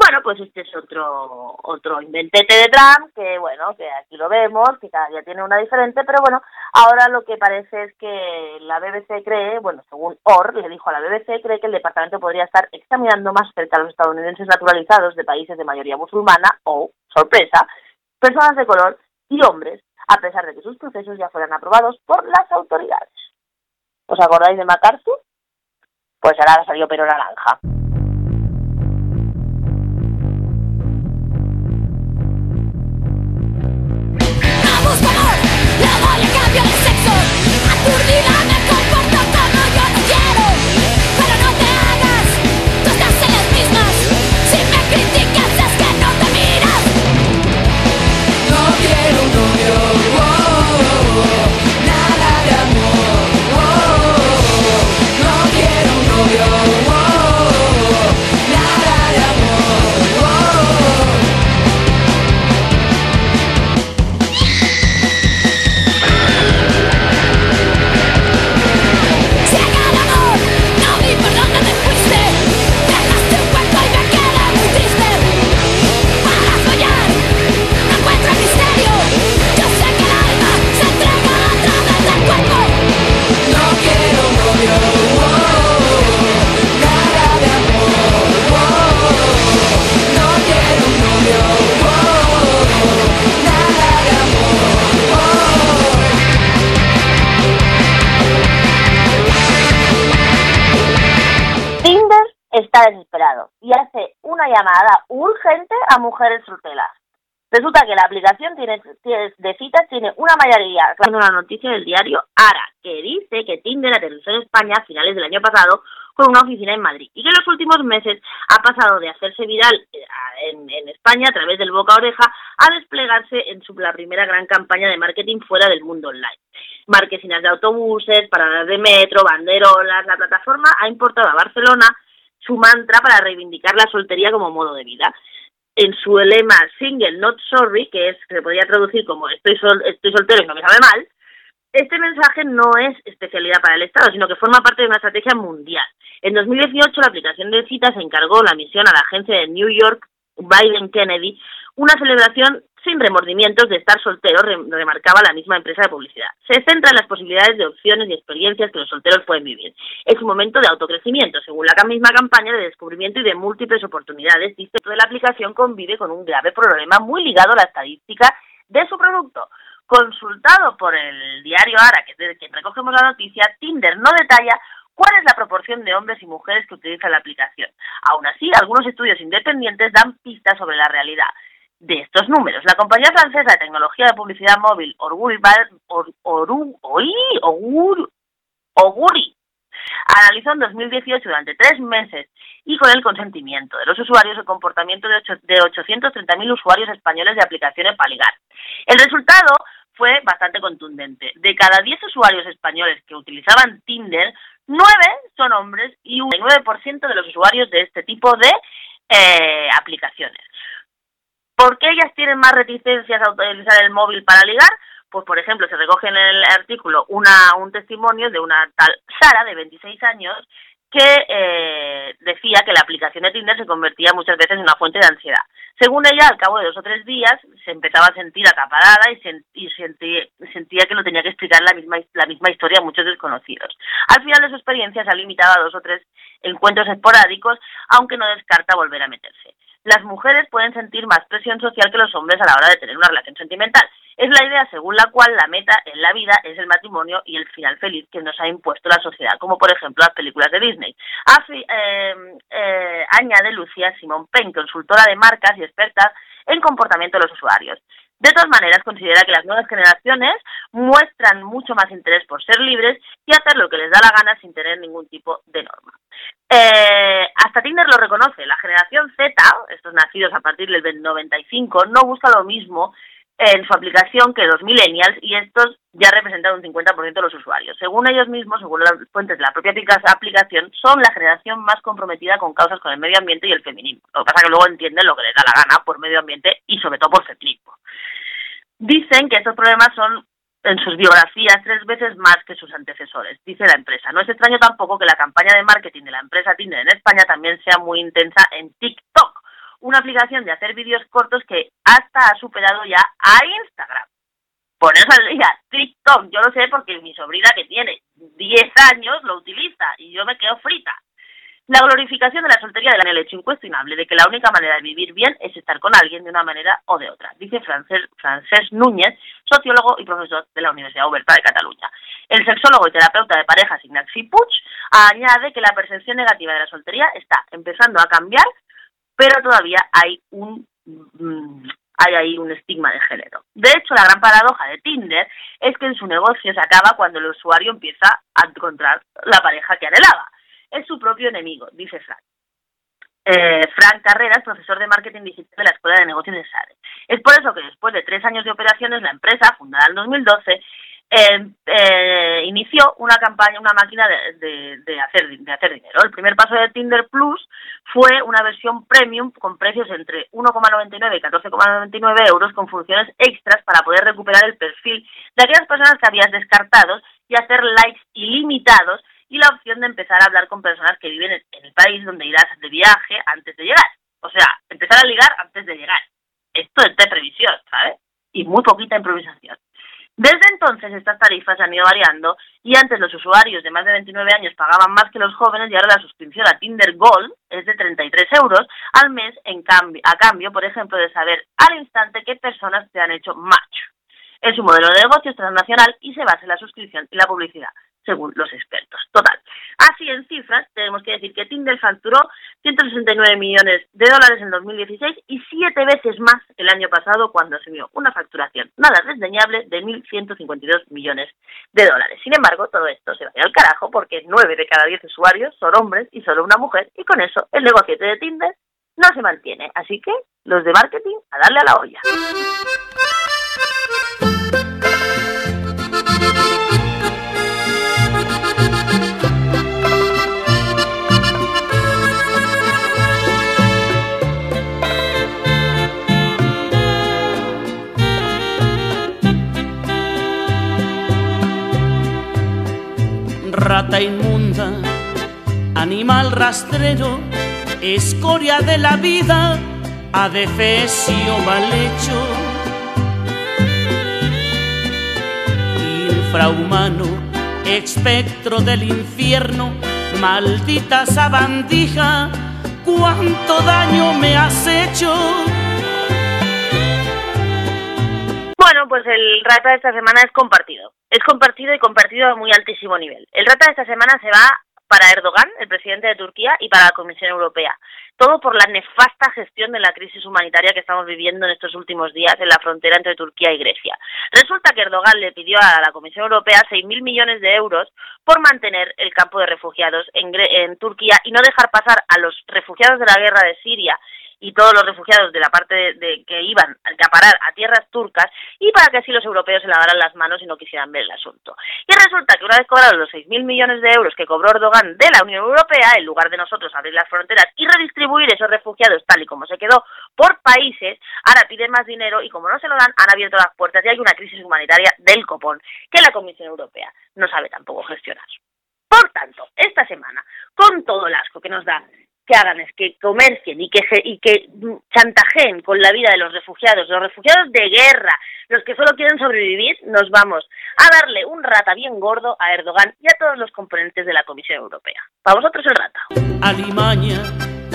Speaker 1: Bueno, pues este es otro otro inventete de Trump, que bueno, que aquí lo vemos, que cada día tiene una diferente, pero bueno, ahora lo que parece es que la BBC cree, bueno, según Orr le dijo a la BBC, cree que el departamento podría estar examinando más cerca a los estadounidenses naturalizados de países de mayoría musulmana o, sorpresa, personas de color y hombres, a pesar de que sus procesos ya fueran aprobados por las autoridades. ¿Os acordáis de MacArthur? Pues ahora salió pero naranja.
Speaker 5: Y
Speaker 1: hace una llamada urgente a mujeres solteras. Resulta que la aplicación tiene, de citas tiene una mayoría. Una noticia del diario Ara, que dice que Tinder aterrizó en España a finales del año pasado con una oficina en Madrid y que en los últimos meses ha pasado de hacerse viral eh, en, España a través del boca oreja a desplegarse en su, la primera gran campaña de marketing fuera del mundo online. Marquesinas de autobuses, paradas de metro, banderolas, la plataforma ha importado a Barcelona su mantra para reivindicar la soltería como modo de vida. En su lema Single Not Sorry, que es que se podría traducir como estoy, sol- estoy soltero y no me sabe mal, este mensaje no es especialidad para el Estado, sino que forma parte de una estrategia mundial. En 2018 la aplicación de citas encargó la misión a la agencia de New York Biden Kennedy una celebración sin remordimientos de estar soltero, re- remarcaba la misma empresa de publicidad. Se centra en las posibilidades de opciones y experiencias que los solteros pueden vivir. Es un momento de autocrecimiento, según la misma campaña de descubrimiento y de múltiples oportunidades. Dice que la aplicación convive con un grave problema muy ligado a la estadística de su producto. Consultado por el diario Ara, que es de quien recogemos la noticia, Tinder no detalla cuál es la proporción de hombres y mujeres que utilizan la aplicación. Aún así, algunos estudios independientes dan pistas sobre la realidad de estos números. La compañía francesa de tecnología de publicidad móvil Orguri, Or- Oguri analizó en 2018 durante tres meses y con el consentimiento de los usuarios el comportamiento de, de 830.000 usuarios españoles de aplicaciones para ligar. El resultado fue bastante contundente. De cada 10 usuarios españoles que utilizaban Tinder, 9 son hombres y un 9% de los usuarios de este tipo de eh, aplicaciones. ¿Por qué ellas tienen más reticencias a utilizar el móvil para ligar? Pues, por ejemplo, se recoge en el artículo una, un testimonio de una tal Sara, de 26 años, que eh, decía que la aplicación de Tinder se convertía muchas veces en una fuente de ansiedad. Según ella, al cabo de dos o tres días, se empezaba a sentir acaparada y, sen- sentía que lo tenía que explicar la misma, la misma historia a muchos desconocidos. Al final de su experiencia se ha limitado a dos o tres encuentros esporádicos, aunque no descarta volver a meterse. Las mujeres pueden sentir más presión social que los hombres a la hora de tener una relación sentimental. Es la idea según la cual la meta en la vida es el matrimonio y el final feliz que nos ha impuesto la sociedad, como por ejemplo las películas de Disney. Afi- eh, eh, añade Lucía Simón Pen, consultora de marcas y experta en comportamiento de los usuarios. De todas maneras, considera que las nuevas generaciones muestran mucho más interés por ser libres y hacer lo que les da la gana sin tener ningún tipo de norma. Eh, hasta Tinder lo reconoce. La generación Z, estos nacidos a partir del 95, no busca lo mismo en su aplicación que los millennials y estos ya representan un 50% de los usuarios. Según ellos mismos, según las fuentes de la propia aplica- aplicación, son la generación más comprometida con causas con el medio ambiente y el feminismo. Lo que pasa es que luego entienden lo que les da la gana por medio ambiente y sobre todo por feminismo. Dicen que estos problemas son en sus biografías tres veces más que sus antecesores, dice la empresa. No es extraño tampoco que la campaña de marketing de la empresa Tinder en España también sea muy intensa en TikTok, una aplicación de hacer vídeos cortos que hasta ha superado ya a Instagram. Poneros al día, TikTok, yo lo sé porque mi sobrina que tiene 10 años lo utiliza y yo me quedo frita. La glorificación de la soltería de el hecho incuestionable de que la única manera de vivir bien es estar con alguien de una manera o de otra, dice Francés, Núñez, sociólogo y profesor de la Universidad Oberta de Cataluña. El sexólogo y terapeuta de parejas Ignacy Puig añade que la percepción negativa de la soltería está empezando a cambiar, pero todavía hay un mm, hay ahí un estigma de género. De hecho, la gran paradoja de Tinder es que en su negocio se acaba cuando el usuario empieza a encontrar la pareja que anhelaba es su propio enemigo, dice Frank. Eh, Frank Carreras, profesor de marketing digital de la Escuela de Negocios de SADE. Es por eso que después de tres años de operaciones, la empresa, fundada en 2012, eh, eh, inició una campaña, una máquina de, hacer, de hacer dinero. El primer paso de Tinder Plus fue una versión premium con precios entre 1,99 y 14,99 euros con funciones extras para poder recuperar el perfil de aquellas personas que habías descartado y hacer likes ilimitados y la opción de empezar a hablar con personas que viven en, el país donde irás de viaje antes de llegar. O sea, empezar a ligar antes de llegar. Esto es de previsión, ¿sabes? Y muy poquita improvisación. Desde entonces estas tarifas han ido variando y antes los usuarios de más de 29 años pagaban más que los jóvenes y ahora la suscripción a Tinder Gold es de 33 euros al mes en cambio, a cambio, por ejemplo, de saber al instante qué personas te han hecho match. Es un modelo de negocio transnacional y se basa en la suscripción y la publicidad según los expertos. Total. Así en cifras, tenemos que decir que Tinder facturó 169 millones de dólares en 2016 y siete veces más el año pasado cuando asumió una facturación nada desdeñable de 1.152 millones de dólares. Sin embargo, todo esto se va al carajo porque 9 de cada 10 usuarios son hombres y solo una mujer y con eso el negocio de Tinder no se mantiene. Así que los de marketing a darle a la olla.
Speaker 6: Rata inmunda, animal rastrero, escoria de la vida, adefesio mal hecho, infrahumano, espectro del infierno, maldita sabandija, cuánto daño me has hecho.
Speaker 1: Bueno, pues el rata de esta semana es compartido. Es compartido y compartido a muy altísimo nivel. El rata de esta semana se va para Erdogan, el presidente de Turquía, y para la Comisión Europea. Todo por la nefasta gestión de la crisis humanitaria que estamos viviendo en estos últimos días en la frontera entre Turquía y Grecia. Resulta que Erdogan le pidió a la Comisión Europea 6.000 millones de euros por mantener el campo de refugiados en, en Turquía y no dejar pasar a los refugiados de la guerra de Siria y todos los refugiados de la parte de, de, que iban a acaparar a tierras turcas y para que así los europeos se lavaran las manos y no quisieran ver el asunto. Y resulta que una vez cobrados los 6.000 millones de euros que cobró Erdogan de la Unión Europea, en lugar de nosotros abrir las fronteras y redistribuir esos refugiados tal y como se quedó por países, ahora piden más dinero y como no se lo dan, han abierto las puertas y hay una crisis humanitaria del copón que la Comisión Europea no sabe tampoco gestionar. Por tanto, esta semana, con todo el asco que nos da que hagan es que comercien y que, y que chantajeen con la vida de los refugiados, los refugiados de guerra, los que solo quieren sobrevivir, nos vamos a darle un rata bien gordo a Erdogan y a todos los componentes de la Comisión Europea. Para vosotros el rata.
Speaker 6: Alimaña,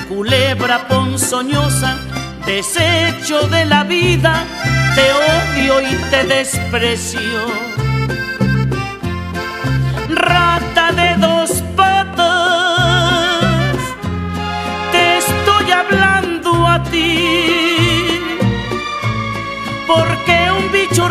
Speaker 6: culebra ponzoñosa, desecho de la vida, te odio y te desprecio. Rata de dos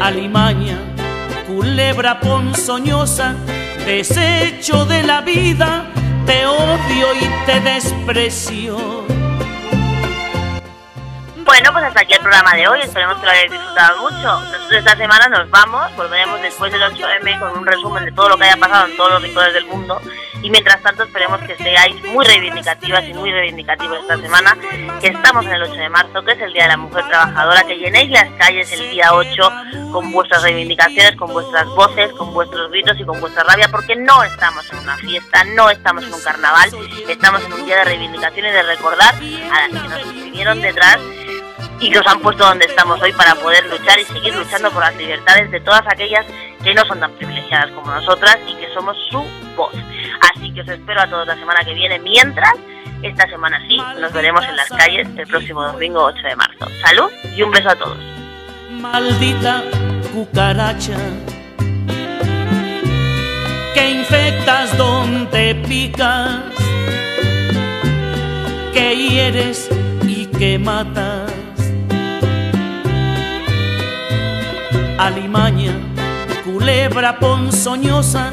Speaker 6: Alimaña, culebra ponzoñosa, desecho de la vida, te odio y te desprecio.
Speaker 1: Bueno, pues hasta aquí el programa de hoy. Esperemos que lo hayáis disfrutado mucho. Nosotros esta semana nos vamos. Volveremos después del 8M con un resumen de todo lo que haya pasado en todos los rincones del mundo. Y mientras tanto, esperemos que seáis muy reivindicativas y muy reivindicativos esta semana, que estamos en el 8 de marzo, que es el Día de la Mujer Trabajadora, que llenéis las calles el día 8 con vuestras reivindicaciones, con vuestras voces, con vuestros gritos y con vuestra rabia, porque no estamos en una fiesta, no estamos en un carnaval, estamos en un día de reivindicación y de recordar a las que nos vinieron detrás y que os han puesto donde estamos hoy para poder luchar y seguir luchando por las libertades de todas aquellas que no son tan privilegiadas como nosotras y que somos su Así que os espero a todos la semana que viene. Mientras, esta semana sí, nos veremos en las calles el próximo domingo 8 de marzo. Salud y un beso a todos.
Speaker 6: Maldita cucaracha que infectas donde picas, que hieres y que matas. Alimaña, culebra ponzoñosa,